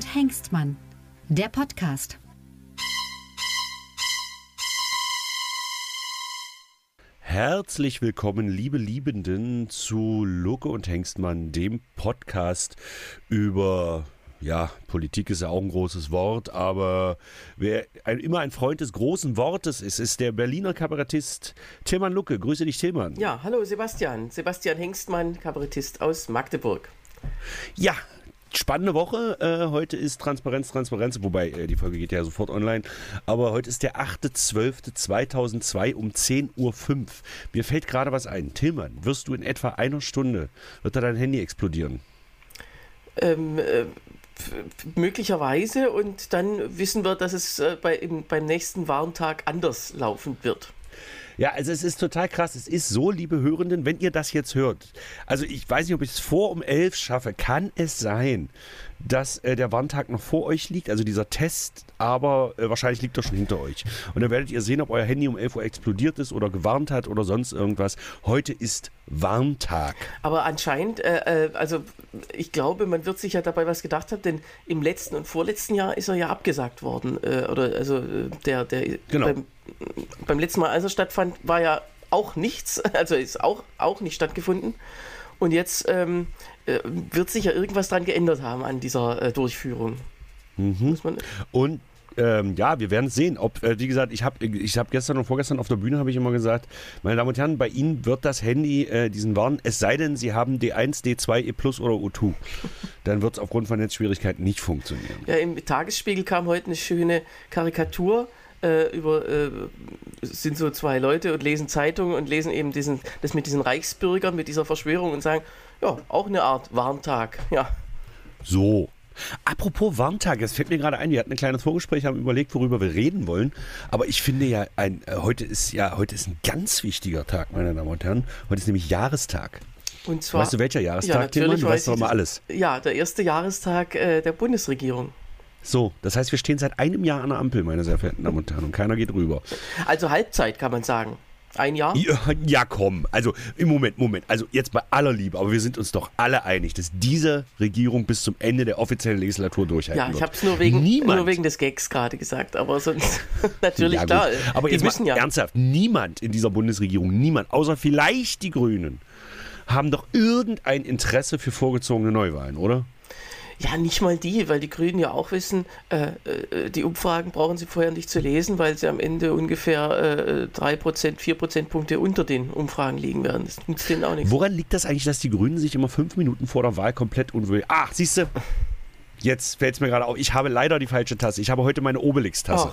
und Hengstmann, der Podcast. Herzlich willkommen, liebe Liebenden, zu Lucke und Hengstmann, dem Podcast über ja, Politik ist ja auch ein großes Wort, aber wer ein, immer ein Freund des großen Wortes ist, ist der Berliner Kabarettist Tilman Lucke. Grüße dich, Tilman. Ja, hallo Sebastian. Sebastian Hengstmann, Kabarettist aus Magdeburg. Ja, spannende Woche. Äh, heute ist Transparenz, Transparenz, wobei äh, die Folge geht ja sofort online. Aber heute ist der 8.12.2002 um 10.05 Uhr. Mir fällt gerade was ein. Tillmann, wirst du in etwa einer Stunde, wird da dein Handy explodieren? Ähm, äh, möglicherweise und dann wissen wir, dass es äh, bei, im, beim nächsten Warntag anders laufen wird. Ja, also es ist total krass. Es ist so, liebe Hörenden, wenn ihr das jetzt hört. Also ich weiß nicht, ob ich es vor um elf schaffe. Kann es sein, dass äh, der Warntag noch vor euch liegt, also dieser Test, aber äh, wahrscheinlich liegt er schon hinter euch. Und dann werdet ihr sehen, ob euer Handy um 11 Uhr explodiert ist oder gewarnt hat oder sonst irgendwas. Heute ist Warntag. Aber anscheinend, äh, äh also ich glaube, man wird sich ja dabei was gedacht haben, denn im letzten und vorletzten Jahr ist er ja abgesagt worden. Äh, oder also äh, der, der genau. beim, beim letzten Mal, als er stattfand, war ja auch nichts, also ist auch, auch nicht stattgefunden. Und jetzt ähm, äh, wird sich ja irgendwas dran geändert haben an dieser äh, Durchführung. Mhm. Und ähm, ja, wir werden sehen. Ob, äh, wie gesagt, ich habe ich hab gestern und vorgestern auf der Bühne habe ich immer gesagt, meine Damen und Herren, bei Ihnen wird das Handy äh, diesen Warn, es sei denn, Sie haben D1, D2, E Plus oder O2. Dann wird es aufgrund von Netzschwierigkeiten nicht funktionieren. Ja, im Tagesspiegel kam heute eine schöne Karikatur. Äh, über äh, sind so zwei Leute und lesen Zeitungen und lesen eben diesen, das mit diesen Reichsbürgern, mit dieser Verschwörung und sagen, ja, auch eine Art Warntag. Ja. So. Apropos Warntag, das fällt mir gerade ein, wir hatten ein kleines Vorgespräch, haben überlegt, worüber wir reden wollen. Aber ich finde ja, ein, äh, heute ist ja, heute ist ein ganz wichtiger Tag, meine Damen und Herren. Heute ist nämlich Jahrestag. Und zwar, weißt du, welcher Jahrestag, ja, Tilman? Du weißt doch mal alles. Ja, der erste Jahrestag äh, der Bundesregierung. So, das heißt, wir stehen seit einem Jahr an der Ampel, meine sehr verehrten Damen und Herren, und keiner geht rüber. Also Halbzeit, kann man sagen. Ein Jahr? Ja, ja, komm. Also im Moment, Moment. Also jetzt bei aller Liebe, aber wir sind uns doch alle einig, dass diese Regierung bis zum Ende der offiziellen Legislatur durchhalten ja, wird. Ja, ich habe es nur, wegen, nur wegen des Gags gerade gesagt, aber sonst natürlich ja, klar. Aber jetzt müssen ja. ernsthaft, niemand in dieser Bundesregierung, niemand, außer vielleicht die Grünen, haben doch irgendein Interesse für vorgezogene Neuwahlen, oder? Ja, nicht mal die, weil die Grünen ja auch wissen, äh, äh, die Umfragen brauchen sie vorher nicht zu lesen, weil sie am Ende ungefähr äh, 3%, 4 Prozentpunkte unter den Umfragen liegen werden. Das nützt denen auch nichts. Woran liegt das eigentlich, dass die Grünen sich immer fünf Minuten vor der Wahl komplett unwillig. Ach, siehst du, jetzt fällt es mir gerade auf, ich habe leider die falsche Tasse. Ich habe heute meine Obelix-Tasse.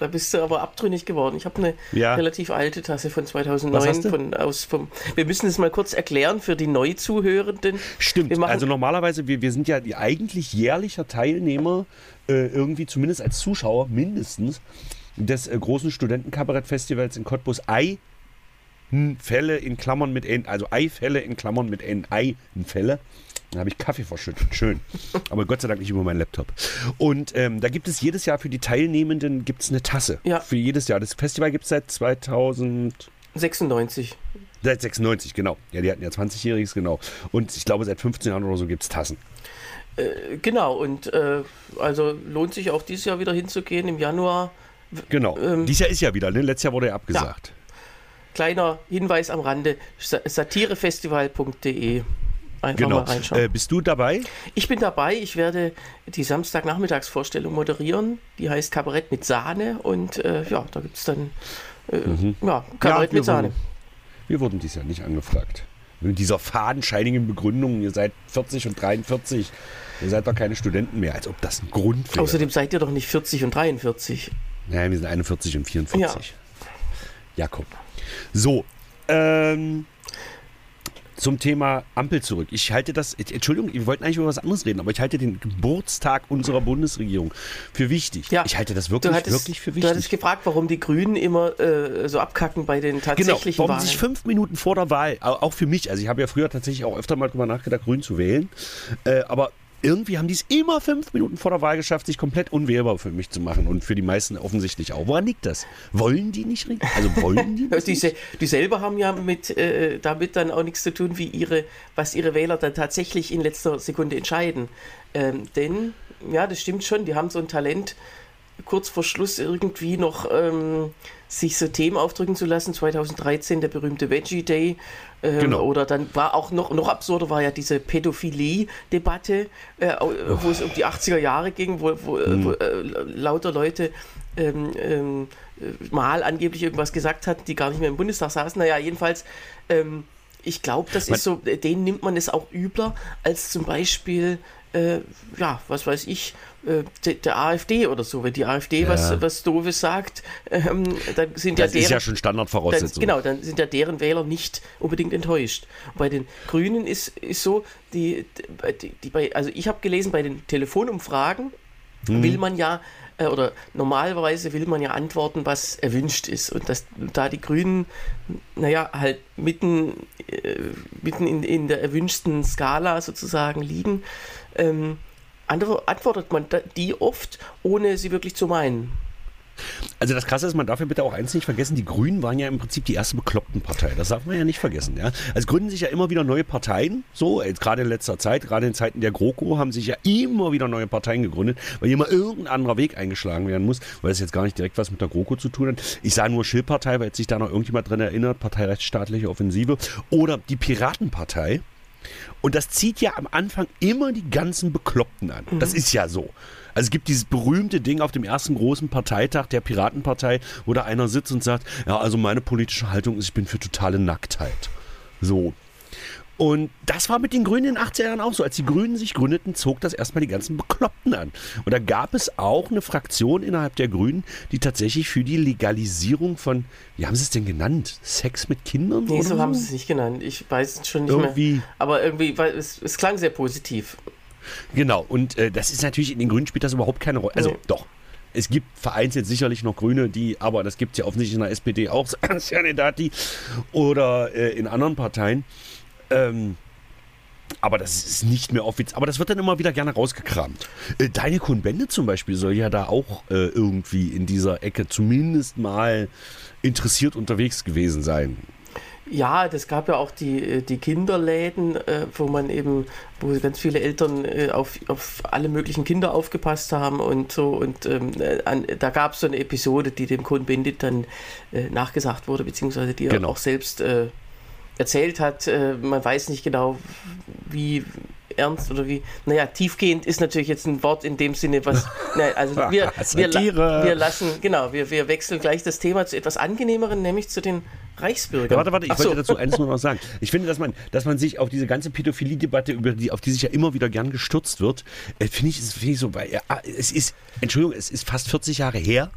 Da bist du aber abtrünnig geworden. Ich habe eine ja. relativ alte Tasse von 2009. Von, aus, vom, wir müssen es mal kurz erklären für die Neuzuhörenden. Stimmt. also normalerweise, wir, wir sind ja eigentlich jährlicher Teilnehmer, äh, irgendwie zumindest als Zuschauer mindestens, des äh, großen Studentenkabarettfestivals in Cottbus. Ei Fälle in Klammern mit N, also Eifälle in Klammern mit N, Einfälle. Dann habe ich Kaffee verschüttet. Schön. Aber Gott sei Dank nicht über meinen Laptop. Und ähm, da gibt es jedes Jahr für die Teilnehmenden gibt's eine Tasse. Ja. Für jedes Jahr. Das Festival gibt es seit 2096. Seit 96, genau. Ja, die hatten ja 20-Jähriges, genau. Und ich glaube, seit 15 Jahren oder so gibt es Tassen. Äh, genau, und äh, also lohnt sich auch dieses Jahr wieder hinzugehen im Januar. Genau. Ähm, dieses Jahr ist ja wieder, ne? Letztes Jahr wurde ja abgesagt. Ja. Kleiner Hinweis am Rande: satirefestival.de. Einfach genau. mal reinschauen. Äh, bist du dabei? Ich bin dabei. Ich werde die Samstagnachmittagsvorstellung moderieren. Die heißt Kabarett mit Sahne. Und äh, ja, da gibt es dann äh, mhm. ja, Kabarett ja, mit Sahne. Wurden, wir wurden dies Jahr nicht angefragt. Mit dieser fadenscheinigen Begründung, ihr seid 40 und 43. Ihr seid doch keine Studenten mehr, als ob das ein Grund wäre. Außerdem seid ihr doch nicht 40 und 43. Nein, wir sind 41 und 44. Ja, ja komm. So, ähm, zum Thema Ampel zurück. Ich halte das, Entschuldigung, wir wollten eigentlich über was anderes reden, aber ich halte den Geburtstag unserer Bundesregierung für wichtig. Ja, ich halte das wirklich, hattest, wirklich für wichtig. Du hattest gefragt, warum die Grünen immer äh, so abkacken bei den tatsächlichen genau, warum Wahlen. sich fünf Minuten vor der Wahl, auch für mich, also ich habe ja früher tatsächlich auch öfter mal drüber nachgedacht, Grün zu wählen, äh, aber irgendwie haben die es immer fünf Minuten vor der Wahl geschafft, sich komplett unwählbar für mich zu machen und für die meisten offensichtlich auch. Woran liegt das? Wollen die nicht reden? Also wollen die nicht? die, die selber haben ja mit, äh, damit dann auch nichts zu tun, wie ihre, was ihre Wähler dann tatsächlich in letzter Sekunde entscheiden. Ähm, denn ja, das stimmt schon. Die haben so ein Talent, kurz vor Schluss irgendwie noch ähm, sich so Themen aufdrücken zu lassen. 2013 der berühmte Veggie Day. Ähm, Genau. Oder dann war auch noch, noch absurder war ja diese Pädophilie-Debatte, äh, wo es um die 80er Jahre ging, wo, wo, äh, wo äh, lauter Leute ähm, ähm, äh, mal angeblich irgendwas gesagt hatten, die gar nicht mehr im Bundestag saßen. Naja, jedenfalls, ähm, ich glaube, das ist so, denen nimmt man es auch übler als zum Beispiel, äh, ja, was weiß ich, äh, de, der AfD oder so. Wenn die AfD was, was Doofes sagt, ähm, dann sind Das ja ist deren, ja schon dann, Standardvoraussetzung. genau, dann sind ja deren Wähler nicht unbedingt enttäuscht. Und bei den Grünen ist, ist so, die, die, die bei, also ich habe gelesen, bei den Telefonumfragen Mhm. will man ja, äh, oder normalerweise will man ja antworten, was erwünscht ist. Und das, da die Grünen, naja, halt mitten, äh, mitten in, in der erwünschten Skala sozusagen liegen, ähm, antwortet man die oft, ohne sie wirklich zu meinen. Also das Krasse ist, man darf ja bitte auch eins nicht vergessen, die Grünen waren ja im Prinzip die erste bekloppten Partei. Das darf man ja nicht vergessen. Ja? Also gründen sich ja immer wieder neue Parteien, so, gerade in letzter Zeit, gerade in Zeiten der GroKo haben sich ja immer wieder neue Parteien gegründet, weil immer irgendein anderer Weg eingeschlagen werden muss, weil es jetzt gar nicht direkt was mit der GroKo zu tun hat. Ich sage nur Schill-Partei, weil jetzt sich da noch irgendjemand drin erinnert, Partei rechtsstaatliche Offensive oder die Piratenpartei. Und das zieht ja am Anfang immer die ganzen Bekloppten an. Das ist ja so. Also es gibt dieses berühmte Ding auf dem ersten großen Parteitag der Piratenpartei, wo da einer sitzt und sagt, ja, also meine politische Haltung ist, ich bin für totale Nacktheit. So. Und das war mit den Grünen in den 80er Jahren auch so. Als die Grünen sich gründeten, zog das erstmal die ganzen Bekloppten an. Und da gab es auch eine Fraktion innerhalb der Grünen, die tatsächlich für die Legalisierung von, wie haben sie es denn genannt? Sex mit Kindern? Nee, oder so haben sie es nicht genannt. Ich weiß es schon nicht Irgendwie- mehr. Aber irgendwie, weil es, es klang sehr positiv. Genau, und äh, das ist natürlich, in den Grünen spielt das überhaupt keine Rolle. Also Nee. doch. Es gibt vereinzelt sicherlich noch Grüne, die, aber das gibt es ja offensichtlich in der SPD auch, Kandidati oder äh, in anderen Parteien. Ähm, aber das ist nicht mehr offiziell. Aber das wird dann immer wieder gerne rausgekramt. Äh, Deine Kuhn-Bende zum Beispiel soll ja da auch äh, irgendwie in dieser Ecke zumindest mal interessiert unterwegs gewesen sein. Ja, das gab ja auch die, äh, die Kinderläden, äh, wo man eben, wo ganz viele Eltern äh, auf, auf alle möglichen Kinder aufgepasst haben und so. Und ähm, äh, an, da gab es so eine Episode, die dem Kohn Bendit dann äh, nachgesagt wurde, beziehungsweise die er Genau. auch selbst erzählt hat. Äh, man weiß nicht genau, wie ernst oder wie. Naja, tiefgehend ist natürlich jetzt ein Wort in dem Sinne, was. Na, also wir, wir, la- wir lassen, genau, wir, wir wechseln gleich das Thema zu etwas angenehmeren, nämlich zu den Reichsbürgern. Ja, warte, warte, ich Ach so. wollte dazu eins nur noch sagen. Ich finde, dass man, dass man sich auf diese ganze Pädophilie-Debatte, über die, auf die sich ja immer wieder gern gestürzt wird, äh, finde ich, finde ich so, weil ja, es ist, Entschuldigung, es ist fast 40 Jahre her.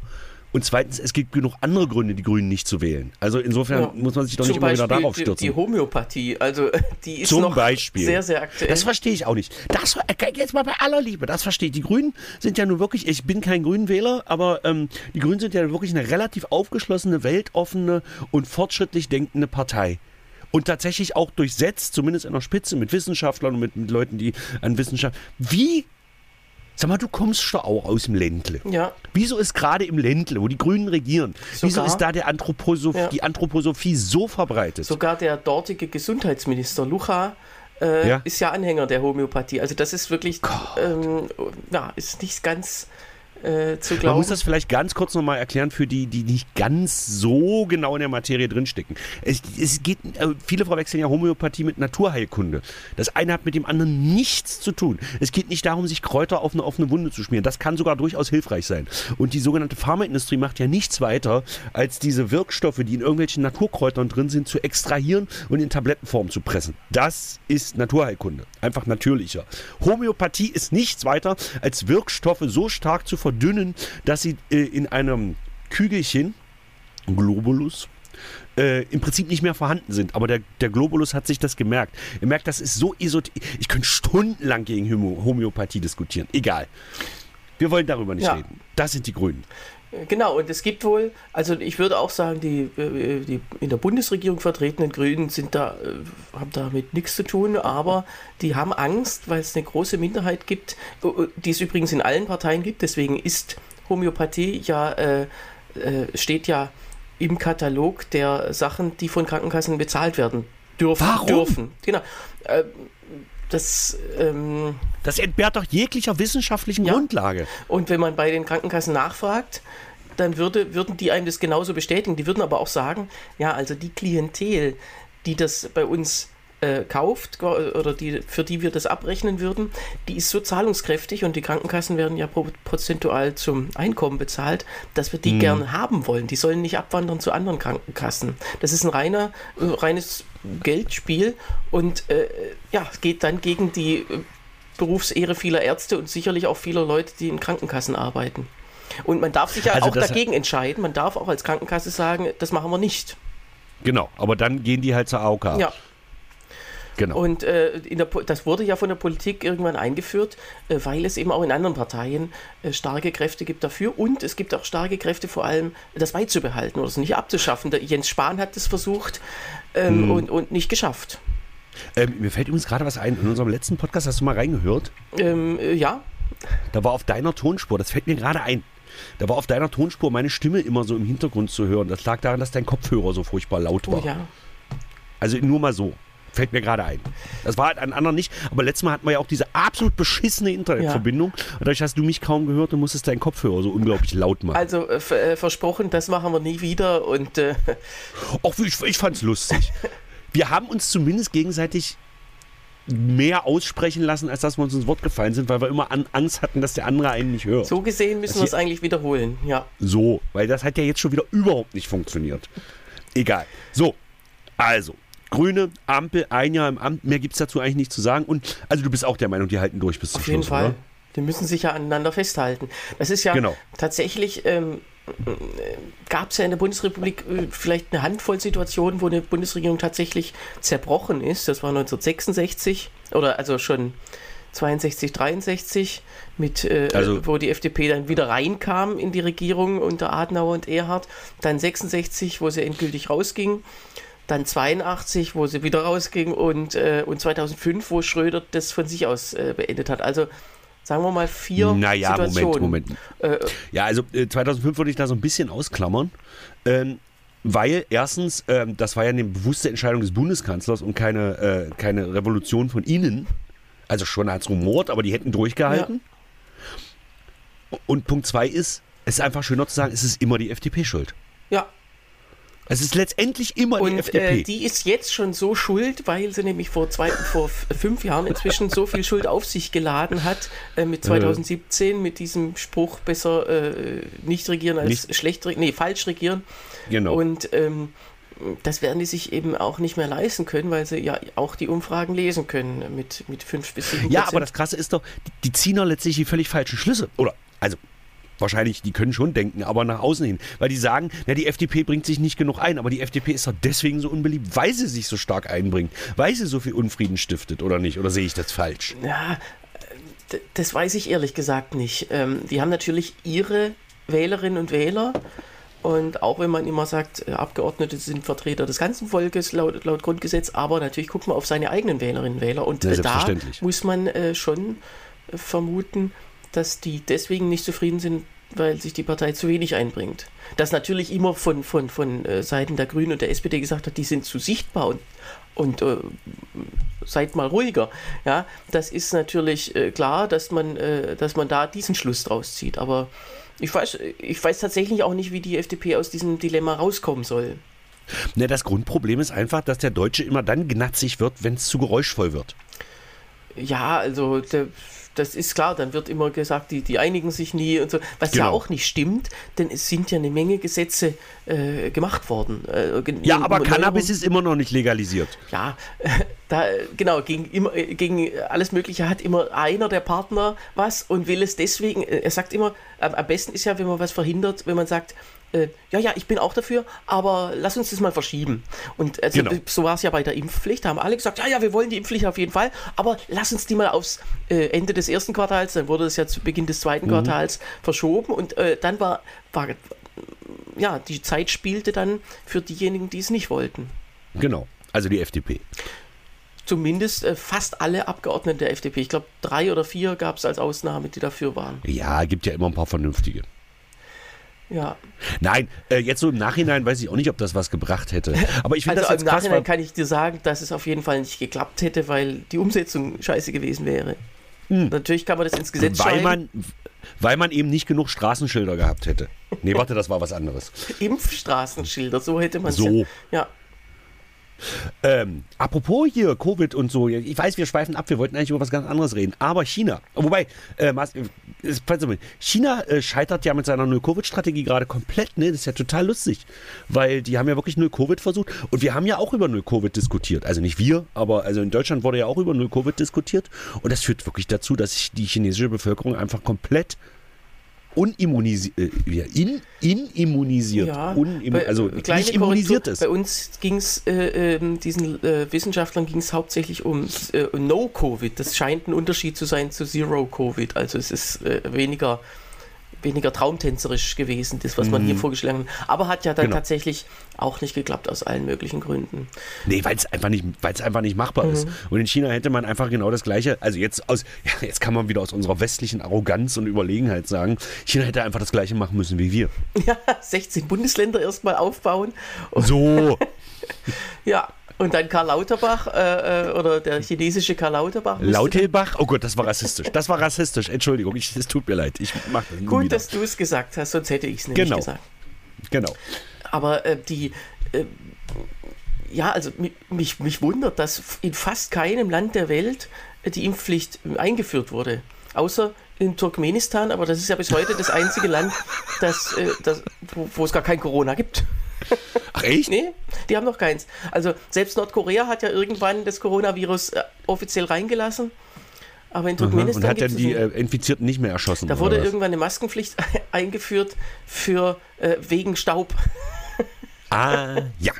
Und zweitens, es gibt genug andere Gründe, die Grünen nicht zu wählen. Also insofern Ja. muss man sich doch Zum nicht immer wieder Beispiel darauf die, stürzen. Die Homöopathie, also die ist Zum noch Beispiel. sehr, sehr aktuell. Das verstehe ich auch nicht. Das äh, jetzt mal bei aller Liebe, das verstehe ich. Die Grünen sind ja nun wirklich, ich bin kein Grünenwähler, aber ähm, die Grünen sind ja wirklich eine relativ aufgeschlossene, weltoffene und fortschrittlich denkende Partei. Und tatsächlich auch durchsetzt, zumindest in der Spitze, mit Wissenschaftlern und mit, mit Leuten, die an Wissenschaft. Wie? Sag mal, du kommst doch auch aus dem Ländle. ja, Wieso ist gerade im Ländle, wo die Grünen regieren, wieso Sogar- ist da der Anthroposoph Ja. die Anthroposophie so verbreitet? sogar der dortige Gesundheitsminister Lucha äh, Ja. ist ja Anhänger der Homöopathie. Also das ist wirklich, ähm, ja, ist nicht ganz äh, zu Man glauben. muss das vielleicht ganz kurz nochmal erklären für die, die nicht ganz so genau in der Materie drinstecken. Es, es geht, äh, viele verwechseln ja Homöopathie mit Naturheilkunde. Das eine hat mit dem anderen nichts zu tun. Es geht nicht darum, sich Kräuter auf eine offene Wunde zu schmieren. Das kann sogar durchaus hilfreich sein. Und die sogenannte Pharmaindustrie macht ja nichts weiter, als diese Wirkstoffe, die in irgendwelchen Naturkräutern drin sind, zu extrahieren und in Tablettenform zu pressen. Das ist Naturheilkunde. Einfach natürlicher. Homöopathie ist nichts weiter, als Wirkstoffe so stark zu verdünnen, dass sie äh, in einem Kügelchen, Globulus, äh, im Prinzip nicht mehr vorhanden sind. Aber der, der Globulus hat sich das gemerkt. Er merkt, das ist so esoterisch. Ich könnte stundenlang gegen Homö Homöopathie diskutieren. Egal. Wir wollen darüber nicht Ja. reden. Das sind die Grünen. Genau, und es gibt wohl, also ich würde auch sagen, die, äh, die in der Bundesregierung vertretenen Grünen sind da, äh, haben damit nichts zu tun, aber die haben Angst, weil es eine große Minderheit gibt, äh, die es übrigens in allen Parteien gibt, deswegen ist Homöopathie ja, äh, äh, steht ja im Katalog der Sachen, die von Krankenkassen bezahlt werden dürfen. Warum? dürfen. Genau. Das, ähm, Das entbehrt doch jeglicher wissenschaftlichen Ja. Grundlage. und wenn man bei den Krankenkassen nachfragt, dann würde, würden die einem das genauso bestätigen. Die würden aber auch sagen, ja, also die Klientel, die das bei uns äh, kauft oder die, für die wir das abrechnen würden, die ist so zahlungskräftig und die Krankenkassen werden ja pro, prozentual zum Einkommen bezahlt, dass wir die Mhm. gern haben wollen. Die sollen nicht abwandern zu anderen Krankenkassen. Das ist ein reiner, äh, reines Geldspiel und äh, ja, es geht dann gegen die äh, Berufsehre vieler Ärzte und sicherlich auch vieler Leute, die in Krankenkassen arbeiten. Und man darf sich ja Also auch dagegen entscheiden. Man darf auch als Krankenkasse sagen, das machen wir nicht. Genau, aber dann gehen die halt zur AOK. Ja. Genau. Und äh, der, das wurde ja von der Politik irgendwann eingeführt, äh, weil es eben auch in anderen Parteien äh, starke Kräfte gibt dafür. Und es gibt auch starke Kräfte vor allem, das beizubehalten oder es nicht abzuschaffen. Der Jens Spahn hat das versucht ähm, Hm. und, und nicht geschafft. ähm, mir fällt übrigens gerade was ein. In unserem letzten Podcast hast du mal reingehört. Ähm, äh, ja, Da war auf deiner Tonspur, das fällt mir gerade ein. Da war auf deiner Tonspur meine Stimme immer so im Hintergrund zu hören. Das lag daran, dass dein Kopfhörer so furchtbar laut war. oh, ja. Also nur mal so. Fällt mir gerade ein. Das war halt an anderen nicht. Aber letztes Mal hatten wir ja auch diese absolut beschissene Internetverbindung. Und dadurch hast du mich kaum gehört und musstest deinen Kopfhörer so unglaublich laut machen. Also äh, äh, versprochen, das machen wir nie wieder. Und äh, Auch ich, ich fand's lustig. Wir haben uns zumindest gegenseitig mehr aussprechen lassen, als dass wir uns ins Wort gefallen sind, weil wir immer an Angst hatten, dass der andere einen nicht hört. so gesehen müssen Das wir es eigentlich wiederholen. Ja. So, weil das hat ja jetzt schon wieder überhaupt nicht funktioniert. Egal. So, also, Grüne, Ampel, ein Jahr im Amt, mehr gibt es dazu eigentlich nicht zu sagen. Und also du bist auch der Meinung, die halten durch bis zum Auf jeden Schluss, Fall. oder? Die müssen sich ja aneinander festhalten. Das ist ja Genau. tatsächlich, ähm, gab es ja in der Bundesrepublik äh, vielleicht eine Handvoll Situationen, wo eine Bundesregierung tatsächlich zerbrochen ist. Das war 1966 oder also schon 62, 63, mit, äh, Also- wo die FDP dann wieder reinkam in die Regierung unter Adenauer und Erhard. Dann 66, wo sie endgültig rausging. Dann 82, wo sie wieder rausging und, äh, und 2005, wo Schröder das von sich aus äh, beendet hat. Also sagen wir mal vier Naja, Moment, Situationen. Moment. Äh, Ja, also äh, 2005 würde ich da so ein bisschen ausklammern. Ähm, weil erstens, ähm, das war ja eine bewusste Entscheidung des Bundeskanzlers und keine, äh, keine Revolution von Ihnen. Also schon als rumort, aber die hätten durchgehalten. Und Punkt zwei ist, es ist einfach schöner zu sagen, es ist immer die FDP schuld. ja, Es ist letztendlich immer die und FDP. äh, die ist jetzt schon so schuld, weil sie nämlich vor, zwei, vor fünf Jahren inzwischen so viel Schuld auf sich geladen hat, äh, mit 2017, mit diesem Spruch, besser äh, nicht regieren als Nicht- schlecht regieren, nee, falsch regieren. genau. Und ähm, das werden die sich eben auch nicht mehr leisten können, weil sie ja auch die Umfragen lesen können mit, mit 5 bis 7 ja, aber das Krasse ist doch, die, die ziehen doch letztlich die völlig falschen Schlüsse. Oder, also, wahrscheinlich, die können schon denken, aber nach außen hin. Weil die sagen, ja, die FDP bringt sich nicht genug ein, aber die FDP ist doch deswegen so unbeliebt, weil sie sich so stark einbringt, weil sie so viel Unfrieden stiftet, oder nicht? Oder sehe ich das falsch? Ja, das weiß ich ehrlich gesagt nicht. Ähm, die haben natürlich ihre Wählerinnen und Wähler. Und auch wenn man immer sagt, äh, Abgeordnete sind Vertreter des ganzen Volkes laut, laut Grundgesetz, aber natürlich guckt man auf seine eigenen Wählerinnen und Wähler. Und Ja, äh, da muss man äh, schon vermuten, dass die deswegen nicht zufrieden sind, weil sich die Partei zu wenig einbringt. Dass natürlich immer von, von, von äh, Seiten der Grünen und der SPD gesagt hat, die sind zu sichtbar und, und äh, seid mal ruhiger. Ja, das ist natürlich äh, klar, dass man, äh, dass man da diesen Schluss draus zieht. Aber ich weiß, ich weiß tatsächlich auch nicht, wie die FDP aus diesem Dilemma rauskommen soll. Ne, das Grundproblem ist einfach, dass der Deutsche immer dann gnatzig wird, wenn es zu geräuschvoll wird. Ja, also das ist klar, dann wird immer gesagt, die, die einigen sich nie und so. Was ja Genau. auch nicht stimmt, denn es sind ja eine Menge Gesetze äh, gemacht worden. Äh, Ja, aber Cannabis ist immer noch nicht legalisiert. Ja, da, genau, gegen, immer, gegen alles Mögliche hat immer einer der Partner was und will es deswegen, äh, er sagt immer, am besten ist ja, wenn man was verhindert, wenn man sagt, äh, ja, ja, ich bin auch dafür, aber lass uns das mal verschieben. Und also, Genau. so war es ja bei der Impfpflicht, da haben alle gesagt, ja, ja, wir wollen die Impfpflicht auf jeden Fall, aber lass uns die mal aufs äh, Ende des ersten Quartals, dann wurde es ja zu Beginn des zweiten Quartals verschoben und äh, dann war, war, ja, die Zeit spielte dann für diejenigen, die es nicht wollten Genau. Also die FDP. zumindest äh, fast alle Abgeordneten der FDP. Ich glaube, drei oder vier gab es als Ausnahme, die dafür waren. Ja, gibt ja immer ein paar vernünftige. Ja. Nein, äh, jetzt so im Nachhinein weiß ich auch nicht, ob das was gebracht hätte. Aber ich finde Also das im jetzt krass, Nachhinein kann ich dir sagen, dass es auf jeden Fall nicht geklappt hätte, weil die Umsetzung scheiße gewesen wäre. Natürlich kann man das ins Gesetz Hm. weil schreiben. man, weil man eben nicht genug Straßenschilder gehabt hätte. Nee, warte, das war was anderes. Impfstraßenschilder, so hätte man es So. ja. ja. Ähm, apropos hier Covid und so, ich weiß, wir schweifen ab, wir wollten eigentlich über was ganz anderes reden, aber China, wobei, äh, auf, China äh, scheitert ja mit seiner Null-Covid-Strategie gerade komplett, ne? Das ist ja total lustig, weil die haben ja wirklich Null-Covid versucht und wir haben ja auch über Null-Covid diskutiert, also nicht wir, aber also in Deutschland wurde ja auch über Null-Covid diskutiert und das führt wirklich dazu, dass sich die chinesische Bevölkerung einfach komplett unimmunisiert, äh, in, inimmunisiert, Ja, Unimmu- bei- also kleine nicht immunisiert Korrektur. ist. Bei uns ging es, äh, ähm, diesen äh, Wissenschaftlern ging es hauptsächlich um äh, No-Covid. Das scheint ein Unterschied zu sein zu Zero-Covid. Also es ist äh, weniger, weniger traumtänzerisch gewesen, das, was man hier vorgeschlagen hat. Aber hat ja dann Mhm. Genau. tatsächlich auch nicht geklappt aus allen möglichen Gründen. Nee, weil es einfach nicht, weil es einfach nicht machbar ist. Und in China hätte man einfach genau das Gleiche. Also jetzt aus, ja, jetzt kann man wieder aus unserer westlichen Arroganz und Überlegenheit sagen, China hätte einfach das Gleiche machen müssen wie wir. Ja, 16 Bundesländer erstmal aufbauen. So, ja, und dann Karl Lauterbach äh, äh, oder der chinesische Karl Lauterbach. müsste Lautelbach. Oh Gott, das war rassistisch. Das war rassistisch. Entschuldigung, ich, es tut mir leid. Ich mach das Gut, wieder. dass du es gesagt hast, sonst hätte ich es nämlich Genau. gesagt. genau. Aber äh, die, äh, ja, also mi- mich, mich wundert, dass in fast keinem Land der Welt äh, die Impfpflicht eingeführt wurde. Außer in Turkmenistan, aber das ist ja bis heute das einzige Land, das, äh, das, wo, wo es gar kein Corona gibt. Ach echt? Nee, die haben noch keins. Also selbst Nordkorea hat ja irgendwann das Coronavirus äh, offiziell reingelassen. Aber in. Turkmenistan Und hat dann die äh, Infizierten nicht mehr erschossen. Da wurde irgendwann eine Maskenpflicht eingeführt für äh, wegen Staub. Ah, ja.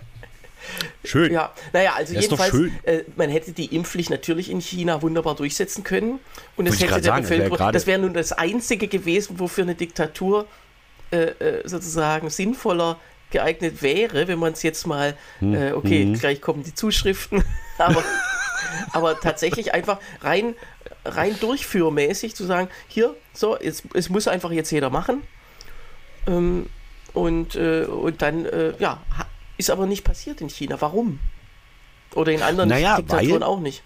Schön. Ja, naja, also Das jedenfalls, äh, man hätte die Impfpflicht natürlich in China wunderbar durchsetzen können. Und es hätte der sagen, das wär Bevölkerung, das wäre nun das Einzige gewesen, wofür eine Diktatur äh, äh, sozusagen sinnvoller geeignet wäre, wenn man es jetzt mal, Hm, äh, okay, mhm. gleich kommen die Zuschriften, aber, aber tatsächlich einfach rein, rein durchführmäßig zu sagen, hier, so, jetzt, es muss einfach jetzt jeder machen. Ähm, und, äh, und dann, äh, ja, ist aber nicht passiert in China. Warum? Oder in anderen Naja, Diktaturen weil- auch nicht.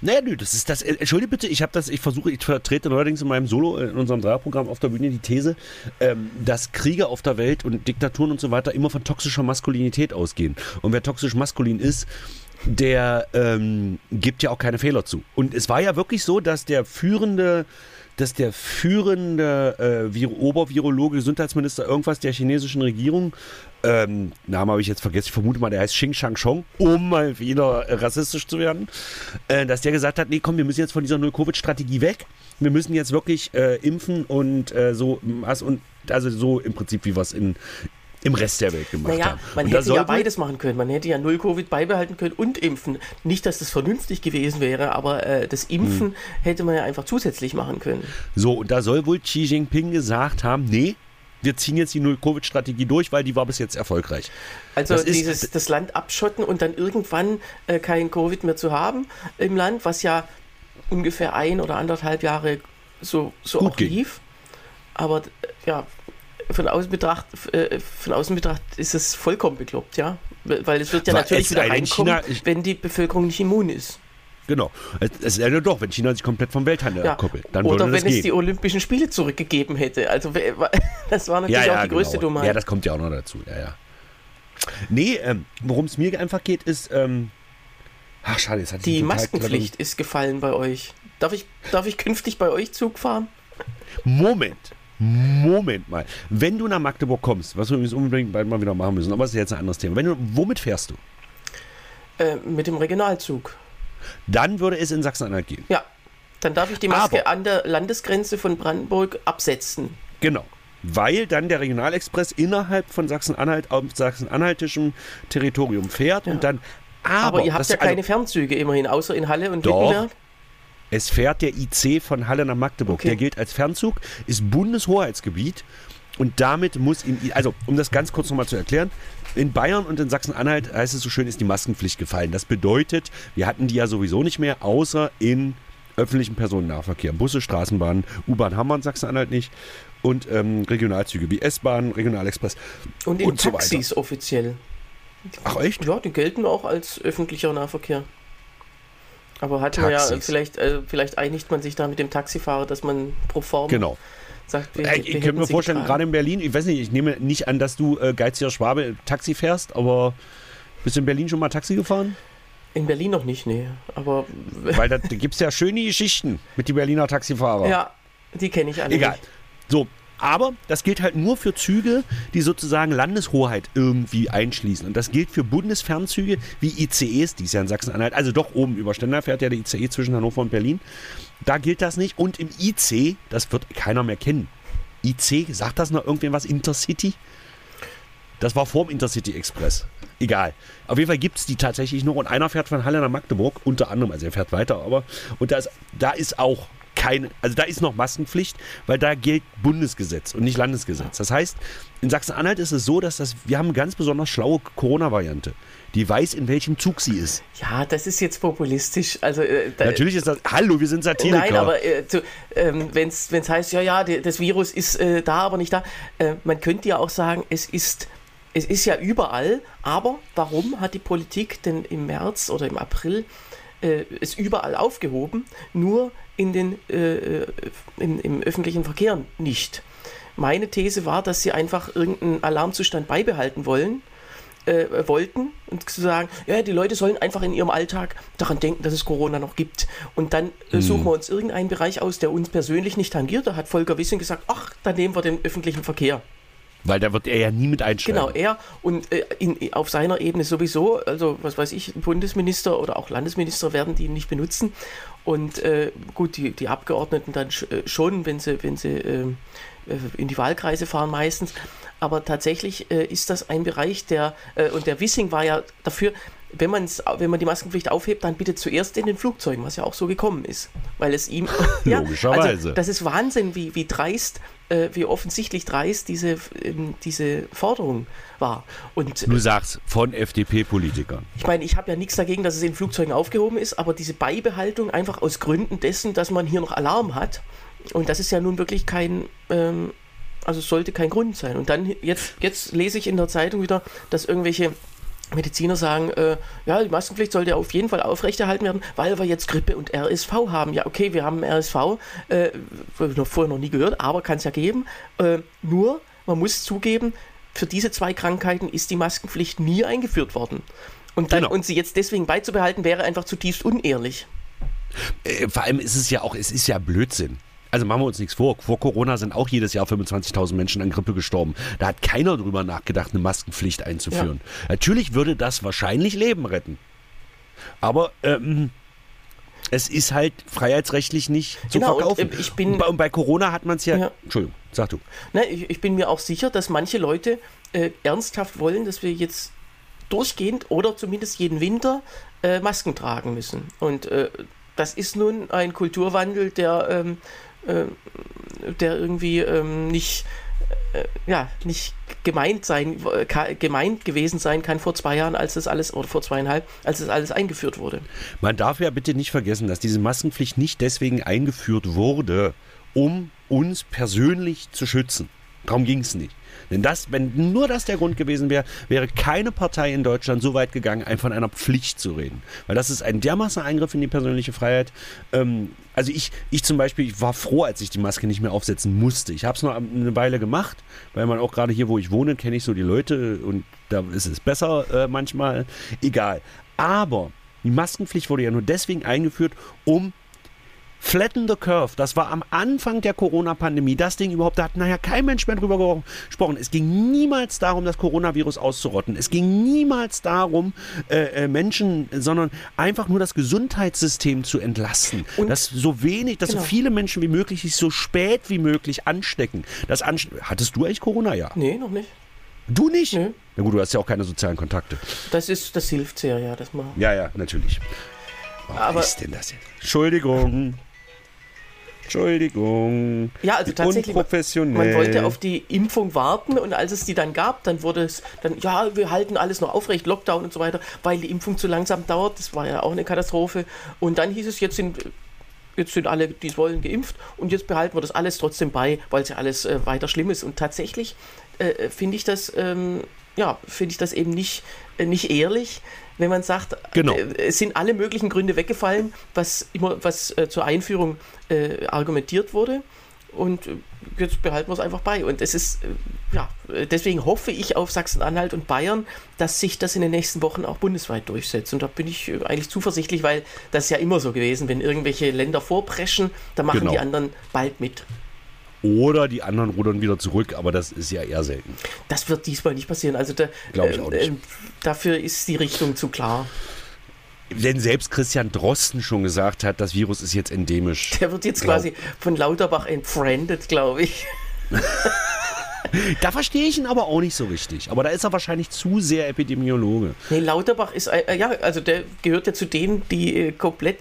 Naja, nö, das ist das. äh, Entschuldige bitte, ich habe das, ich versuche, ich vertrete neuerdings in meinem Solo, äh, in unserem Dreierprogramm auf der Bühne die These, ähm, dass Kriege auf der Welt und Diktaturen und so weiter immer von toxischer Maskulinität ausgehen. Und wer toxisch maskulin ist, der ähm, gibt ja auch keine Fehler zu. Und es war ja wirklich so, dass der führende dass der führende äh, Vir Obervirologe, Gesundheitsminister, irgendwas der chinesischen Regierung, ähm, Namen habe ich jetzt vergessen, ich vermute mal, der heißt Xing Shang Chong, um mal wieder rassistisch zu werden, äh, dass der gesagt hat, nee, komm, wir müssen jetzt von dieser Null-Covid-Strategie weg. Wir müssen jetzt wirklich äh, impfen und äh, so, also, und, also so im Prinzip, wie wir es in, im Rest der Welt gemacht Naja, haben. man Und hätte ja beides machen können. Man hätte ja Null-Covid beibehalten können und impfen. Nicht, dass das vernünftig gewesen wäre, aber äh, das Impfen Hm. hätte man ja einfach zusätzlich machen können. So, und da soll wohl Xi Jinping gesagt haben, nee, wir ziehen jetzt die Null-Covid-Strategie durch, weil die war bis jetzt erfolgreich. Also Das dieses das Land abschotten und dann irgendwann äh, kein Covid mehr zu haben im Land, was ja ungefähr ein oder anderthalb Jahre so, so Gut auch ging. lief. Aber äh, ja, von außen betrachtet, äh, von außen betrachtet ist es vollkommen bekloppt, ja. Weil es wird ja Weil natürlich es wieder in reinkommen, China- wenn die Bevölkerung nicht immun ist. Genau. Es, es ist ja doch, wenn China sich komplett vom Welthandel Ja. abkoppelt, dann Oder würde wenn das es gehen. die Olympischen Spiele zurückgegeben hätte. Also das war natürlich auch die größte genau. Dummheit. Ja, das kommt ja auch noch dazu. Ja, ja. Nee, ähm, worum es mir einfach geht, ist, ähm, ach schade, jetzt ich die Maskenpflicht ist gefallen bei euch. Darf ich, darf ich künftig bei euch Zug fahren? Moment. Moment mal. Wenn du nach Magdeburg kommst, was wir übrigens unbedingt bald mal wieder machen müssen, aber das ist jetzt ein anderes Thema. Wenn du, womit fährst du? Äh, mit dem Regionalzug. Dann würde es in Sachsen-Anhalt gehen. Ja. Dann darf ich die Maske Aber- an der Landesgrenze von Brandenburg absetzen. Genau. Weil dann der Regionalexpress innerhalb von Sachsen-Anhalt auf sachsen-anhaltischem Territorium fährt und dann. Aber, Aber, ihr habt ja keine also, Fernzüge immerhin, außer in Halle und Doch. Wittenberg. Es fährt der IC von Halle nach Magdeburg. Okay. Der gilt als Fernzug, ist Bundeshoheitsgebiet und damit muss in, also um das ganz kurz nochmal zu erklären, in Bayern und in Sachsen-Anhalt heißt es so schön, ist die Maskenpflicht gefallen. Das bedeutet, wir hatten die ja sowieso nicht mehr, außer in öffentlichem Personennahverkehr. Busse, Straßenbahnen, U-Bahn haben wir in Sachsen-Anhalt nicht. und ähm, Regionalzüge wie S-Bahn, Regionalexpress Und in und so. Taxis offiziell. Ach echt? Ja, die gelten auch als öffentlicher Nahverkehr. Aber hat man ja, vielleicht, äh, vielleicht einigt man sich da mit dem Taxifahrer, dass man pro forma Genau. sagt, wir, Äh, ich hätten könnte mir vorstellen, gerade in Berlin, ich weiß nicht, ich nehme nicht an, dass du äh, geiziger Schwabe Taxi fährst, aber bist du in Berlin schon mal Taxi gefahren? In Berlin noch nicht, nee. Aber Weil da, da gibt es ja schöne Geschichten mit den Berliner Taxifahrer. ja, die kenne ich alle. Egal. Nicht. So, aber das gilt halt nur für Züge, die sozusagen Landeshoheit irgendwie einschließen. Und das gilt für Bundesfernzüge wie ICEs, die ist ja in Sachsen-Anhalt, also doch oben über Stendal fährt ja der ICE zwischen Hannover und Berlin. Da gilt das nicht. Und im IC, das wird keiner mehr kennen. IC, sagt das noch irgendwem was? Intercity? Das war vorm Intercity Express. Egal. Auf jeden Fall gibt es die tatsächlich noch und einer fährt von Halle nach Magdeburg, unter anderem, also er fährt weiter, aber und da da ist auch keine, also da ist noch Maskenpflicht, weil da gilt Bundesgesetz und nicht Landesgesetz. Das heißt, in Sachsen-Anhalt ist es so, dass das, wir haben eine ganz besonders schlaue Corona-Variante, die weiß, in welchem Zug sie ist. Ja, das ist jetzt populistisch. Also, äh, da, Natürlich ist das, hallo, wir sind Satiriker. Nein, aber äh, ähm, wenn es heißt, ja, ja, das Virus ist äh, da, aber nicht da, äh, man könnte ja auch sagen, es ist, es ist ja überall, aber warum hat die Politik denn im März oder im April äh, es überall aufgehoben, nur in den, äh, in, im öffentlichen Verkehr nicht? Meine These war, dass sie einfach irgendeinen Alarmzustand beibehalten wollen äh, wollten und zu sagen, ja, die Leute sollen einfach in ihrem Alltag daran denken, dass es Corona noch gibt. Und dann äh, suchen wir uns irgendeinen Bereich aus, der uns persönlich nicht tangiert. Da hat Volker Wissing gesagt, ach, dann nehmen wir den öffentlichen Verkehr. Weil da wird er ja nie mit einsteigen. Genau, er und äh, in, auf seiner Ebene sowieso, also was weiß ich, Bundesminister oder auch Landesminister werden die nicht benutzen. Und äh, gut, die, die Abgeordneten dann äh, schon, wenn sie, wenn sie ähm, äh, in die Wahlkreise fahren meistens. Aber tatsächlich äh, ist das ein Bereich, der, äh, und der Wissing war ja dafür, wenn, man's, wenn man die Maskenpflicht aufhebt, dann bitte zuerst in den Flugzeugen, was ja auch so gekommen ist. Weil es ihm. ja, Logischerweise. Also, das ist Wahnsinn, wie, wie dreist, äh, wie offensichtlich dreist diese, ähm, diese Forderung war. Und Du sagst von FDP-Politikern. ich meine, ich habe ja nichts dagegen, dass es in Flugzeugen aufgehoben ist, aber diese Beibehaltung einfach aus Gründen dessen, dass man hier noch Alarm hat. Und das ist ja nun wirklich kein, ähm, also es sollte kein Grund sein. Und dann jetzt, jetzt lese ich in der Zeitung wieder, dass irgendwelche Mediziner sagen, äh, ja, die Maskenpflicht sollte auf jeden Fall aufrechterhalten werden, weil wir jetzt Grippe und RSV haben. Ja, okay, wir haben RSV, äh, noch vorher noch nie gehört, aber kann es ja geben. Äh, nur, man muss zugeben, für diese zwei Krankheiten ist die Maskenpflicht nie eingeführt worden. Und, dann, Genau. und sie jetzt deswegen beizubehalten, wäre einfach zutiefst unehrlich. Äh, vor allem ist es ja auch, es ist ja Blödsinn. Also machen wir uns nichts vor. Vor Corona sind auch jedes Jahr 25.000 Menschen an Grippe gestorben. Da hat keiner drüber nachgedacht, eine Maskenpflicht einzuführen. Natürlich würde das wahrscheinlich Leben retten. Aber ähm, es ist halt freiheitsrechtlich nicht zu Genau, und, verkaufen. äh, ich bin- und, bei, und bei Corona hat man es ja, Ja. Entschuldigung, sag du. Ne, ich, ich bin mir auch sicher, dass manche Leute äh, ernsthaft wollen, dass wir jetzt durchgehend oder zumindest jeden Winter äh, Masken tragen müssen. Und äh, das ist nun ein Kulturwandel, der, ähm, äh, der irgendwie ähm, nicht, äh, ja, nicht gemeint sein, äh, gemeint gewesen sein kann vor zwei Jahren, als das alles, oder vor zweieinhalb, als das alles eingeführt wurde. Man darf ja bitte nicht vergessen, dass diese Maskenpflicht nicht deswegen eingeführt wurde, um uns persönlich zu schützen. Darum ging es nicht. Denn das, wenn nur das der Grund gewesen wäre, wäre keine Partei in Deutschland so weit gegangen, einfach von einer Pflicht zu reden. Weil das ist ein dermaßen Eingriff in die persönliche Freiheit. Ähm, also ich, ich zum Beispiel, ich war froh, als ich die Maske nicht mehr aufsetzen musste. Ich habe es noch eine Weile gemacht, weil man auch gerade hier, wo ich wohne, kenne ich so die Leute und da ist es besser äh, manchmal. Egal. Aber die Maskenpflicht wurde ja nur deswegen eingeführt, um Flatten the Curve, das war am Anfang der Corona-Pandemie, das Ding überhaupt, da hat nachher kein Mensch mehr drüber gesprochen. Es ging niemals darum, das Coronavirus auszurotten. Es ging niemals darum, äh, äh, Menschen, sondern einfach nur das Gesundheitssystem zu entlasten. Und- dass so wenig, dass Genau. so viele Menschen wie möglich sich so spät wie möglich anstecken. Das Anst Hattest du eigentlich Corona? Ja. Nee, noch nicht. Du nicht? Nö. Na gut, du hast ja auch keine sozialen Kontakte. Das ist, das hilft sehr, ja, dass man. Ja, ja, natürlich. Was Aber- ist denn das jetzt? Entschuldigung. Entschuldigung. Ja, also tatsächlich. Man wollte auf die Impfung warten und als es die dann gab, dann wurde es dann, ja, wir halten alles noch aufrecht, Lockdown und so weiter, weil die Impfung zu langsam dauert. Das war ja auch eine Katastrophe. Und dann hieß es, jetzt sind jetzt sind alle, die es wollen, geimpft und jetzt behalten wir das alles trotzdem bei, weil es ja alles äh, weiter schlimm ist. Und tatsächlich äh, finde ich das, ähm, ja, finde ich das eben nicht, äh, nicht ehrlich, wenn man sagt, Genau. äh, es sind alle möglichen Gründe weggefallen, was immer, was äh, zur Einführung äh, argumentiert wurde. Und äh, jetzt behalten wir es einfach bei. Und es ist, äh, ja, deswegen hoffe ich auf Sachsen-Anhalt und Bayern, dass sich das in den nächsten Wochen auch bundesweit durchsetzt. Und da bin ich eigentlich zuversichtlich, weil das ist ja immer so gewesen, wenn irgendwelche Länder vorpreschen, dann machen Genau. die anderen bald mit. Oder die anderen rudern wieder zurück, aber das ist ja eher selten. Das wird diesmal nicht passieren. Also da, Glaub ich auch nicht. äh, dafür ist die Richtung zu klar. Denn selbst Christian Drosten schon gesagt hat, das Virus ist jetzt endemisch. Der wird jetzt Glaub- quasi von Lauterbach entfriendet, glaube ich. Da verstehe ich ihn aber auch nicht so richtig. Aber da ist er wahrscheinlich zu sehr Epidemiologe. Nee, Lauterbach ist, äh, ja, also der gehört ja zu denen, die äh, komplett,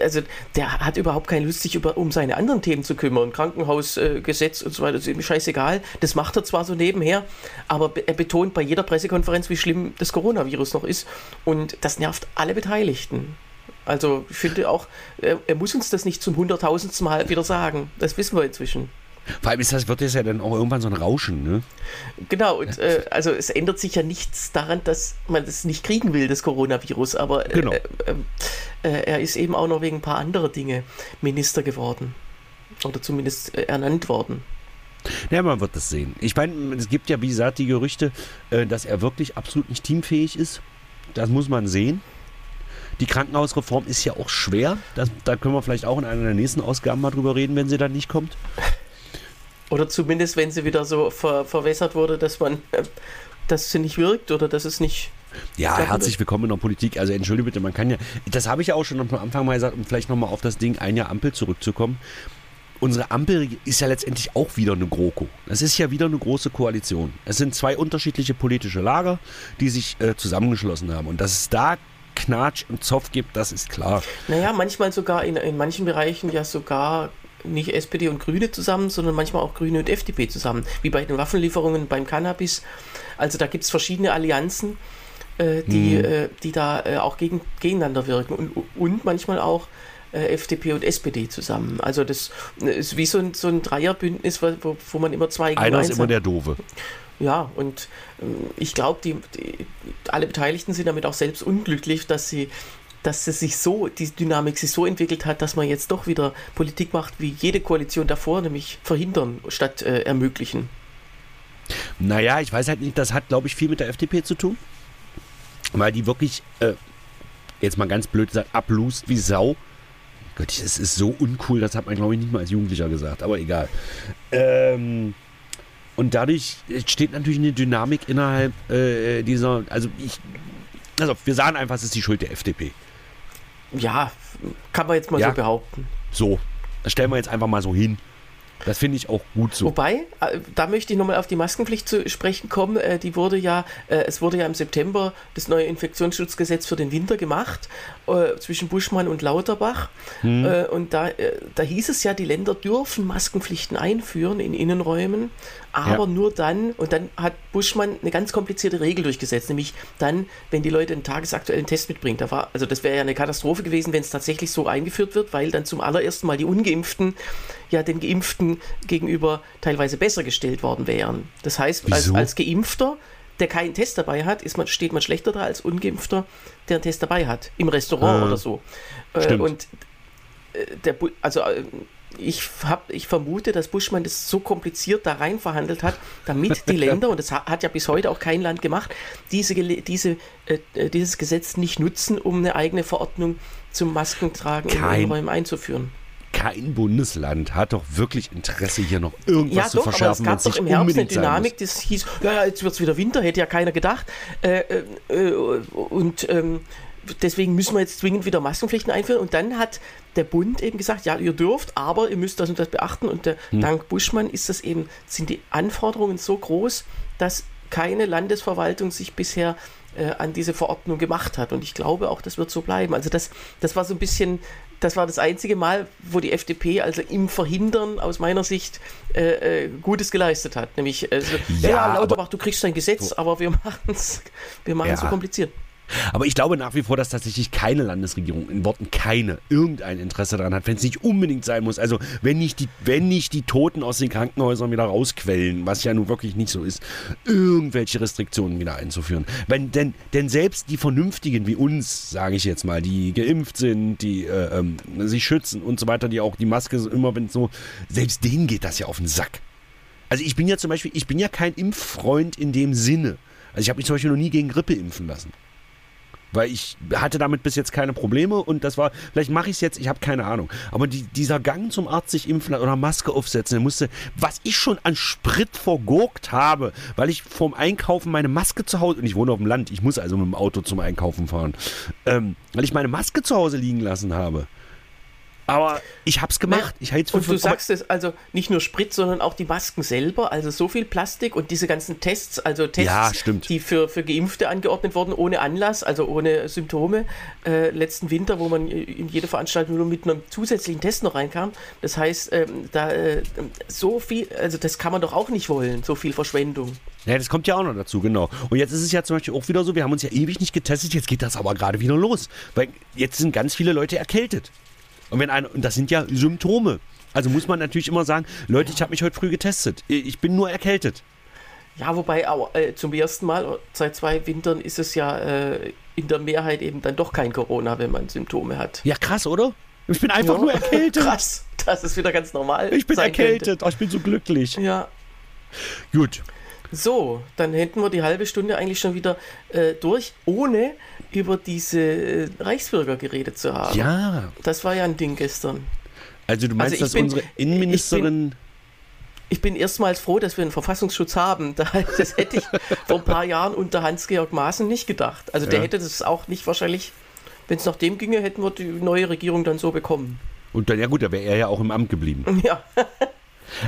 also der hat überhaupt keine Lust, sich über, um seine anderen Themen zu kümmern. Krankenhausgesetz äh, und so weiter, das ist ihm scheißegal. Das macht er zwar so nebenher, aber be- er betont bei jeder Pressekonferenz, wie schlimm das Coronavirus noch ist. Und das nervt alle Beteiligten. Also ich finde auch, er, er muss uns das nicht zum hunderttausendsten Mal wieder sagen. Das wissen wir inzwischen. Vor allem ist das, wird das ja dann auch irgendwann so ein Rauschen, ne? Genau, und äh, also es ändert sich ja nichts daran, dass man das nicht kriegen will, das Coronavirus, aber äh, Genau. äh, äh, er ist eben auch noch wegen ein paar anderer Dinge Minister geworden. Oder zumindest äh, ernannt worden. Ja, man wird das sehen. Ich meine, es gibt ja, wie gesagt, die Gerüchte, äh, dass er wirklich absolut nicht teamfähig ist. Das muss man sehen. Die Krankenhausreform ist ja auch schwer. Das, da können wir vielleicht auch in einer der nächsten Ausgaben mal drüber reden, wenn sie dann nicht kommt. Oder zumindest, wenn sie wieder so ver verwässert wurde, dass man, äh, dass sie nicht wirkt oder dass es nicht. Ja, herzlich willkommen in der Politik. Also entschuldige bitte, man kann ja, das habe ich ja auch schon am Anfang mal gesagt, um vielleicht nochmal auf das Ding ein Jahr Ampel zurückzukommen. Unsere Ampel ist ja letztendlich auch wieder eine GroKo. Es ist ja wieder eine große Koalition. Es sind zwei unterschiedliche politische Lager, die sich äh, zusammengeschlossen haben. Und dass es da Knatsch und Zoff gibt, das ist klar. Naja, manchmal sogar in, in manchen Bereichen ja sogar nicht SPD und Grüne zusammen, sondern manchmal auch Grüne und FDP zusammen. Wie bei den Waffenlieferungen beim Cannabis. Also da gibt es verschiedene Allianzen, äh, die, äh, die da äh, auch gegen, gegeneinander wirken. Und, und manchmal auch äh, FDP und SPD zusammen. Also das ist wie so ein, so ein Dreierbündnis, wo, wo- man immer zwei gegen Einer ist immer hat. der Doofe. Ja, und ähm, ich glaube, die, die, alle Beteiligten sind damit auch selbst unglücklich, dass sie dass es sich so, die Dynamik sich so entwickelt hat, dass man jetzt doch wieder Politik macht wie jede Koalition davor, nämlich verhindern statt äh, ermöglichen. Naja, ich weiß halt nicht, das hat, glaube ich, viel mit der FDP zu tun. Weil die wirklich, äh, jetzt mal ganz blöd gesagt, ablust wie Sau. Gott, das ist so uncool, das hat man, glaube ich, nicht mal als Jugendlicher gesagt, aber egal. Ähm, und dadurch entsteht natürlich eine Dynamik innerhalb äh, dieser, also ich, also wir sagen einfach, es ist die Schuld der FDP. Ja, kann man jetzt mal Ja. so behaupten. So, das stellen wir jetzt einfach mal so hin. Das finde ich auch gut so. Wobei, äh, da möchte ich nochmal auf die Maskenpflicht zu sprechen kommen. Äh, Die wurde ja, äh, es wurde ja im September das neue Infektionsschutzgesetz für den Winter gemacht, zwischen Buschmann und Lauterbach. Äh, Und da, da hieß es ja, die Länder dürfen Maskenpflichten einführen in Innenräumen, aber Ja. nur dann, und dann hat Buschmann eine ganz komplizierte Regel durchgesetzt, nämlich dann, wenn die Leute einen tagesaktuellen Test mitbringen. Da war, also das wäre ja eine Katastrophe gewesen, wenn es tatsächlich so eingeführt wird, weil dann zum allerersten Mal die Ungeimpften ja den Geimpften gegenüber teilweise besser gestellt worden wären. Das heißt, als, als Geimpfter, der keinen Test dabei hat, ist man, steht man schlechter da als Ungeimpfter, der einen Test dabei hat. Im Restaurant Ah, oder so. Äh, stimmt. und äh, der, also äh, ich, hab, ich vermute, dass Buschmann das so kompliziert da rein verhandelt hat, damit die Länder, und das ha- hat ja bis heute auch kein Land gemacht, diese, diese, äh, äh, dieses Gesetz nicht nutzen, um eine eigene Verordnung zum Maskentragen in Kein- Innenräumen einzuführen. Kein Bundesland hat doch wirklich Interesse, hier noch irgendwas Ja, zu doch, aber es verschärfen, gab doch im Herbst eine. Dynamik, das hieß, ja, ja, jetzt wird es wieder Winter, hätte ja keiner gedacht. Äh, äh, äh, und ähm, deswegen müssen wir jetzt zwingend wieder Maskenpflichten einführen. Und dann hat der Bund eben gesagt, ja, ihr dürft, aber ihr müsst das und das beachten. Und der, Hm. dank Buschmann ist das eben, sind die Anforderungen so groß, dass keine Landesverwaltung sich bisher äh, an diese Verordnung gemacht hat. Und ich glaube auch, das wird so bleiben. Also das, das war so ein bisschen, das war das einzige Mal, wo die FDP also im Verhindern aus meiner Sicht äh, äh, Gutes geleistet hat. Nämlich, äh, so, ja, Ja, ja aber- Lauterbach, du kriegst dein Gesetz, aber wir machen es wir machen's Ja. so kompliziert. Aber ich glaube nach wie vor, dass tatsächlich keine Landesregierung, in Worten keine, irgendein Interesse daran hat, wenn es nicht unbedingt sein muss. Also wenn nicht, die, wenn nicht die Toten aus den Krankenhäusern wieder rausquellen, was ja nun wirklich nicht so ist, irgendwelche Restriktionen wieder einzuführen. Wenn, denn, denn selbst die Vernünftigen wie uns, sage ich jetzt mal, die geimpft sind, die äh, ähm, sich schützen und so weiter, die auch die Maske immer, wenn so, selbst denen geht das ja auf den Sack. Also ich bin ja zum Beispiel, ich bin ja kein Impffreund in dem Sinne. Also ich habe mich zum Beispiel noch nie gegen Grippe impfen lassen. Weil ich hatte damit bis jetzt keine Probleme und das war, vielleicht mache ich es jetzt, ich habe keine Ahnung. Aber die, dieser Gang zum Arzt sich impfen oder Maske aufsetzen, der musste, was ich schon an Sprit vergurkt habe, weil ich vorm Einkaufen meine Maske zu Hause, und ich wohne auf dem Land, ich muss also mit dem Auto zum Einkaufen fahren, ähm, weil ich meine Maske zu Hause liegen lassen habe. Aber ich hab's gemacht. Ich halte Und du sagst es, also nicht nur Sprit, sondern auch die Masken selber. Also so viel Plastik und diese ganzen Tests, also Tests, ja, die für, für Geimpfte angeordnet wurden, ohne Anlass, also ohne Symptome. Äh, letzten Winter, wo man in jede Veranstaltung nur mit einem zusätzlichen Test noch reinkam. Das heißt, ähm, da äh, so viel, also das kann man doch auch nicht wollen, so viel Verschwendung. Ja, das kommt ja auch noch dazu, genau. Und jetzt ist es ja zum Beispiel auch wieder so, wir haben uns ja ewig nicht getestet, jetzt geht das aber gerade wieder los. Weil jetzt sind ganz viele Leute erkältet. Und wenn einer, und das sind ja Symptome. Also muss man natürlich immer sagen, Leute, ich habe mich heute früh getestet. Ich bin nur erkältet. Ja, wobei auch, äh, zum ersten Mal seit zwei Wintern ist es ja äh, in der Mehrheit eben dann doch kein Corona, wenn man Symptome hat. Ja, krass, oder? Ich bin einfach ja. nur erkältet. Krass, das ist wieder ganz normal. Ich bin erkältet, oh, ich bin so glücklich. Ja. Gut. So, dann hätten wir die halbe Stunde eigentlich schon wieder äh, durch, ohne über diese äh, Reichsbürger geredet zu haben. Ja. Das war ja ein Ding gestern. Also du meinst, also dass bin, unsere Innenministerin... Ich bin, ich bin erstmals froh, dass wir einen Verfassungsschutz haben. Das hätte ich vor ein paar Jahren unter Hans-Georg Maaßen nicht gedacht. Also der ja. hätte das auch nicht wahrscheinlich, wenn es nach dem ginge, hätten wir die neue Regierung dann so bekommen. Und dann, ja gut, da wäre er ja auch im Amt geblieben. Ja.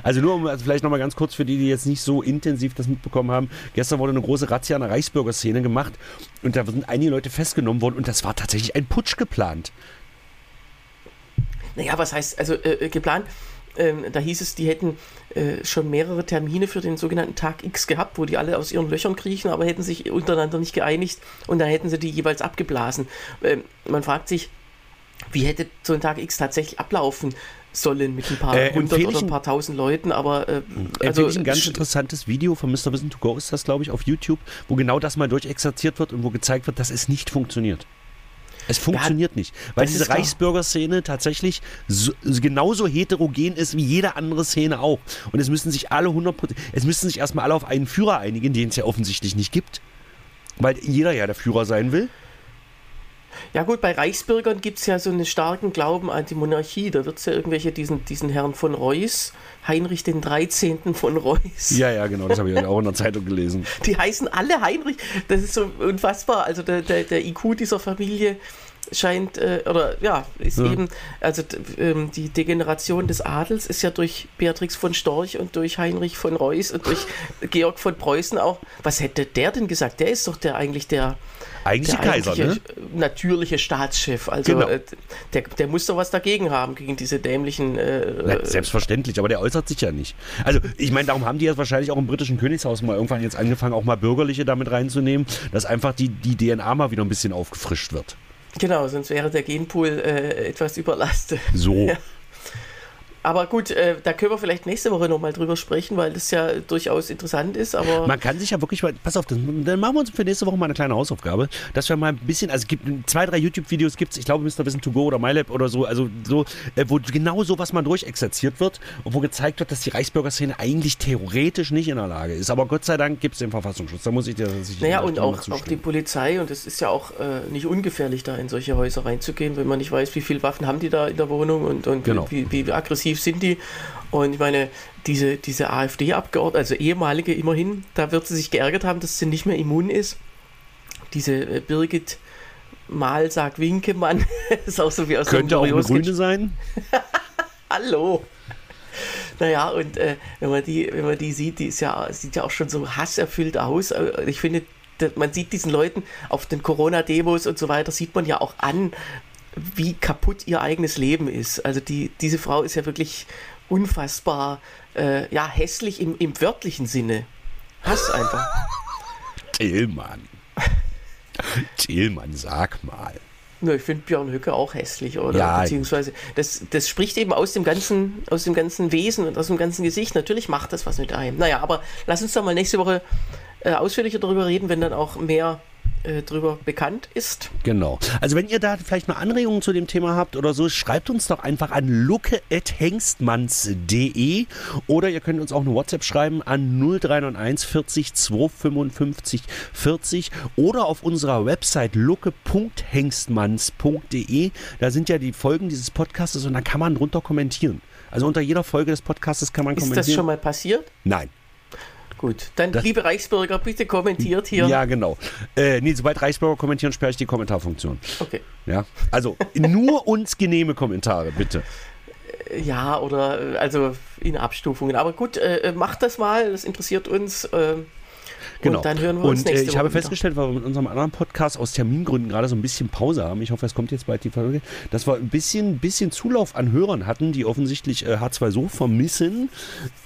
Also nur um also vielleicht nochmal ganz kurz für die, die jetzt nicht so intensiv das mitbekommen haben. Gestern wurde eine große Razzia in der Reichsbürgerszene gemacht und da sind einige Leute festgenommen worden und das war tatsächlich ein Putsch geplant. Naja, was heißt, also äh, geplant? Ähm, da hieß es, die hätten äh, schon mehrere Termine für den sogenannten Tag X gehabt, wo die alle aus ihren Löchern kriechen, aber hätten sich untereinander nicht geeinigt und dann hätten sie die jeweils abgeblasen. Ähm, man fragt sich, wie hätte so ein Tag X tatsächlich ablaufen sollen mit ein paar äh, hundert oder ein paar tausend Leuten, aber äh, also ich ein ganz interessantes Video von Mr. Wissen to Go ist das, glaube ich, auf YouTube, wo genau das mal durchexerziert wird und wo gezeigt wird, dass es nicht funktioniert. Es funktioniert ja, nicht, weil diese Reichsbürgerszene tatsächlich so, genauso heterogen ist wie jede andere Szene auch. Und es müssen sich alle 100% es müssen sich erstmal alle auf einen Führer einigen, den es ja offensichtlich nicht gibt, weil jeder ja der Führer sein will. Ja gut, bei Reichsbürgern gibt es ja so einen starken Glauben an die Monarchie. Da wird es ja irgendwelche, diesen, diesen Herrn von Reuss, Heinrich den 13. von Reuss. Ja, ja, genau, das habe ich auch in der Zeitung gelesen. Die heißen alle Heinrich. Das ist so unfassbar. Also der, der, der IQ dieser Familie scheint, äh, oder ja, ist ja. eben, also ähm, die Degeneration des Adels ist ja durch Beatrix von Storch und durch Heinrich von Reuss und durch Georg von Preußen auch. Was hätte der denn gesagt? Der ist doch der eigentlich der eigentlich der Kaiser, ne? natürliche Staatschef. Also genau. äh, der, der muss doch was dagegen haben, gegen diese dämlichen. Äh, Na, selbstverständlich, aber der äußert sich ja nicht. Also ich meine, darum haben die jetzt wahrscheinlich auch im britischen Königshaus mal irgendwann jetzt angefangen, auch mal Bürgerliche damit reinzunehmen, dass einfach die, die DNA mal wieder ein bisschen aufgefrischt wird. Genau, sonst wäre der Genpool äh, etwas überlastet. So. Ja. Aber gut, äh, da können wir vielleicht nächste Woche nochmal drüber sprechen, weil das ja durchaus interessant ist. Aber Man kann sich ja wirklich mal, pass auf, dann machen wir uns für nächste Woche mal eine kleine Hausaufgabe, dass wir mal ein bisschen, also es gibt zwei, drei YouTube-Videos, gibt es, ich glaube, Mr. Wissen to Go oder MyLab oder so, also so, äh, wo genau so was mal durchexerziert wird und wo gezeigt wird, dass die Reichsbürgerszene eigentlich theoretisch nicht in der Lage ist. Aber Gott sei Dank gibt es den Verfassungsschutz. Da muss ich dir sicher Naja, und auch, auch die Polizei, und es ist ja auch äh, nicht ungefährlich, da in solche Häuser reinzugehen, wenn man nicht weiß, wie viele Waffen haben die da in der Wohnung und, und genau. wie, wie aggressiv aggressiv sind die. Und ich meine, diese, diese AfD-Abgeordnete, also ehemalige immerhin, da wird sie sich geärgert haben, dass sie nicht mehr immun ist. Diese äh, Birgit Mal sagt Winkemann, ist auch so wie aus Könnte auch eine Grüne sein. Hallo. Naja, und äh, wenn, man die, wenn man die sieht, die ist ja, sieht ja auch schon so hasserfüllt aus. Äh, ich finde, man sieht diesen Leuten auf den Corona-Demos und so weiter, sieht man ja auch an, wie kaputt ihr eigenes Leben ist. Also die, diese Frau ist ja wirklich unfassbar, äh, ja, hässlich im, im wörtlichen Sinne. Hass einfach. Tillmann. Tillmann, sag mal. Na, ich finde Björn Höcke auch hässlich, oder? Ja. Beziehungsweise, das, das spricht eben aus dem, ganzen, aus dem ganzen Wesen und aus dem ganzen Gesicht. Natürlich macht das was mit einem. Naja, aber lass uns doch mal nächste Woche äh, ausführlicher darüber reden, wenn dann auch mehr äh, drüber bekannt ist. Genau. Also wenn ihr da vielleicht mal Anregungen zu dem Thema habt oder so, schreibt uns doch einfach an lucke.hengstmanns.de oder ihr könnt uns auch eine WhatsApp schreiben an 0391 40 255 40 oder auf unserer Website lucke.hengstmanns.de. Da sind ja die Folgen dieses Podcastes und da kann man drunter kommentieren. Also unter jeder Folge des Podcastes kann man Ist kommentieren. das schon mal passiert? Nein. Gut, dann Das- liebe Reichsbürger, bitte kommentiert hier. Ja, genau. Äh, nee, sobald Reichsbürger kommentieren, sperre ich die Kommentarfunktion. Okay. Ja, also nur uns genehme Kommentare, bitte. Ja, oder äh, also in Abstufungen. Aber gut, äh, macht das mal, das interessiert uns. Äh, Genau. Und dann hören wir uns Und äh, nächste ich habe Woche wieder. festgestellt, weil wir mit unserem anderen Podcast aus Termingründen gerade so ein bisschen Pause haben. Ich hoffe, es kommt jetzt bald die Folge, dass wir ein bisschen, bisschen Zulauf an Hörern hatten, die offensichtlich äh, H2 so vermissen.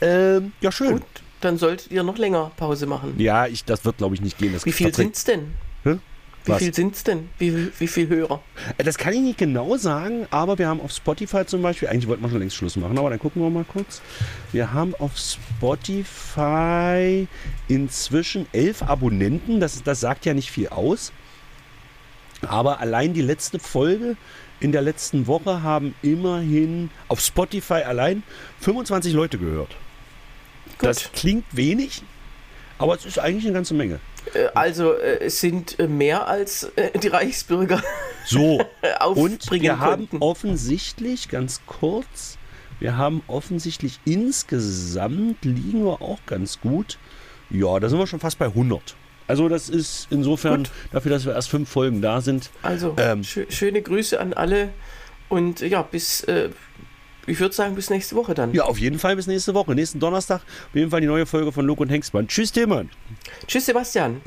Ähm, ja, schön. Gut, dann solltet ihr noch länger Pause machen. Ja, ich, das wird, glaube ich, nicht gehen. Das Wie viel tatsächlich- sind's denn? Hä? Wie Was? viel sind's denn? Wie, wie viel Hörer? Äh, Das kann ich nicht genau sagen, aber wir haben auf Spotify zum Beispiel, eigentlich wollten wir schon längst Schluss machen, aber dann gucken wir mal kurz. Wir haben auf Spotify inzwischen elf Abonnenten, das, das sagt ja nicht viel aus. Aber allein die letzte Folge in der letzten Woche haben immerhin auf Spotify allein 25 Leute gehört. Gut. Das klingt wenig, aber es ist eigentlich eine ganze Menge. Äh, also äh, es sind äh, mehr als die Reichsbürger So, Und wir haben offensichtlich, ganz kurz, wir haben offensichtlich insgesamt liegen wir auch ganz gut. Ja, da sind wir schon fast bei 100. Also das ist insofern Gut. dafür, dass wir erst fünf Folgen da sind. Also Ähm. schö schöne Grüße an alle und ja, bis, äh, ich würde sagen, bis nächste Woche dann. Ja, auf jeden Fall bis nächste Woche. Nächsten Donnerstag auf jeden Fall die neue Folge von Luke und Hengstmann. Tschüss, Tillmann. Tschüss, Sebastian.